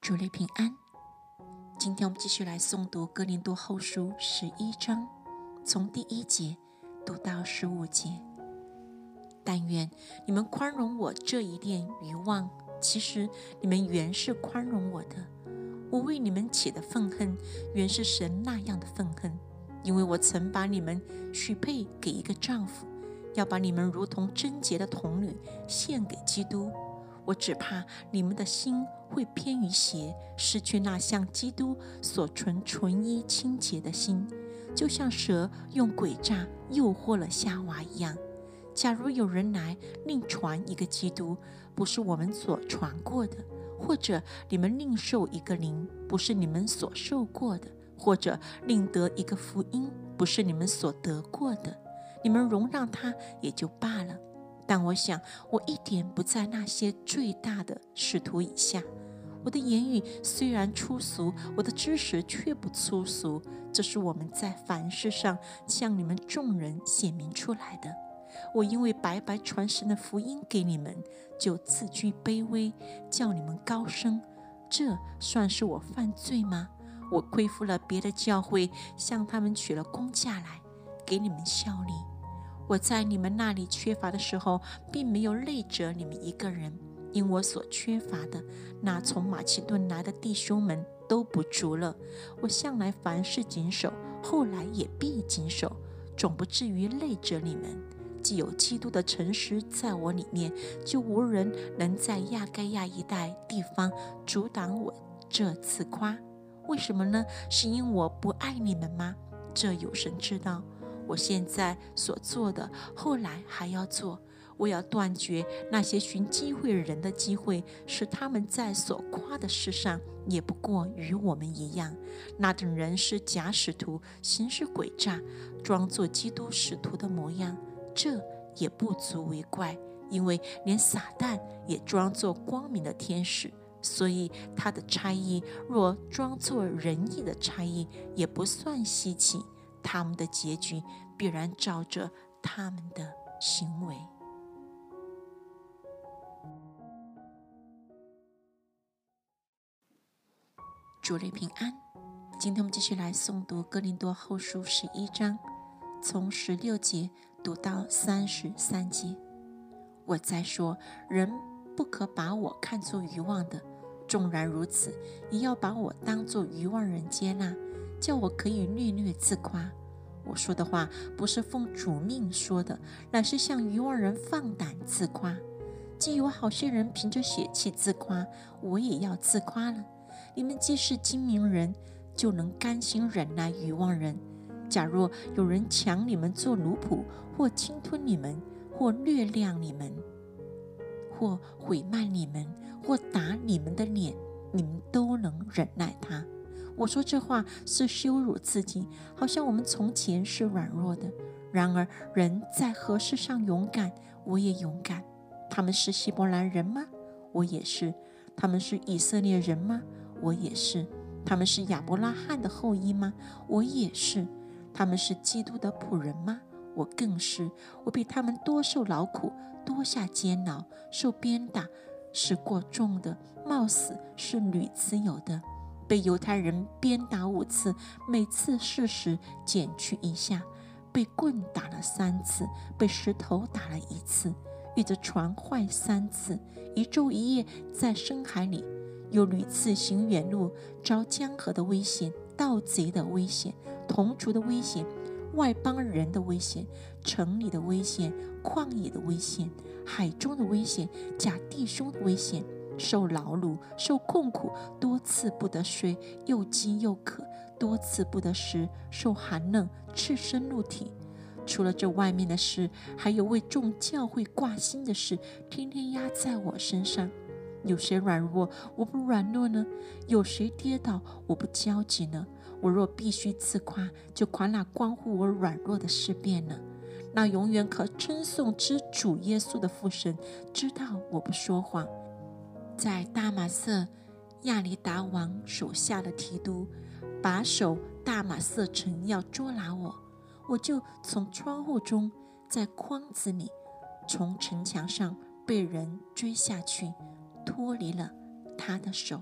主内平安。今天我们继续来诵读《哥林多后书》十一章，从第一节读到十五节。但愿你们宽容我这一点愚妄，其实你们原是宽容我的。我为你们起的愤恨，原是神那样的愤恨，因为我曾把你们许配给一个丈夫，要把你们如同贞洁的童女献给基督。我只怕你们的心会偏于邪，失去那像基督所存纯一清洁的心，就像蛇用诡诈诱惑了夏娃一样。假如有人来另传一个基督，不是我们所传过的；或者你们另受一个灵，不是你们所受过的；或者另得一个福音，不是你们所得过的，你们容让他也就罢了。但我想，我一点不在那些最大的使徒以下。我的言语虽然粗俗，我的知识却不粗俗。这是我们在凡事上向你们众人显明出来的。我因为白白传神的福音给你们，就自居卑微，叫你们高升。这算是我犯罪吗？我亏负了别的教会，向他们取了工价来，给你们效力。我在你们那里缺乏的时候，并没有累着你们一个人，因我所缺乏的，那从马其顿来的弟兄们都不足了。我向来凡事谨守，后来也必谨守，总不至于累着你们。既有基督的诚实在我里面，就无人能在亚该亚一带地方阻挡我这次夸。为什么呢？是因我不爱你们吗？这有神知道。我现在所做的，后来还要做。我要断绝那些寻机会人的机会，使他们在所夸的事上也不过与我们一样。那等人是假使徒，行事诡诈，装作基督使徒的模样，这也不足为怪，因为连撒旦也装作光明的天使。所以他的差役若装作仁义的差役，也不算稀奇。他们的结局必然照着他们的行为。主内平安。今天我们继续来诵读《哥林多后书》十一章，从十六节读到三十三节。我在说，人不可把我看作愚妄的；纵然如此，也要把我当作愚妄人接纳。叫我可以略略自夸，我说的话不是奉主命说的，乃是向愚妄人放胆自夸。既有好些人凭着血气自夸，我也要自夸了。你们既是精明人，就能甘心忍耐愚妄人。假若有人抢你们做奴仆，或侵吞你们，或略量你们，或毁慢你们，或打你们的脸，你们都能忍耐他。我说这话是羞辱自己，好像我们从前是软弱的。然而人在何事上勇敢，我也勇敢。他们是希伯来人吗？我也是。他们是以色列人吗？我也是。他们是亚伯拉罕的后裔吗？我也是。他们是基督的仆人吗？我更是。我比他们多受劳苦，多下监牢，受鞭打是过重的，冒死是屡次有的。被犹太人鞭打五次，每次四十减去一下；被棍打了三次，被石头打了一次；遇着船坏三次，一昼一夜在深海里；又屡次行远路，遭江河的危险、盗贼的危险、同族的危险、外邦人的危险、城里的危险、旷野的危险、海中的危险、假弟兄的危险。受劳碌，受困苦，多次不得睡，又饥又渴，多次不得食，受寒冷，赤身露体。除了这外面的事，还有为众教会挂心的事，天天压在我身上。有谁软弱，我不软弱呢？有谁跌倒，我不焦急呢？我若必须自夸，就夸那关乎我软弱的事变了。那永远可称颂之主耶稣的父神，知道我不说谎。在大马色亚里达王手下的提督把守大马色城，要捉拿我，我就从窗户中，在筐子里，从城墙上被人追下去，脱离了他的手。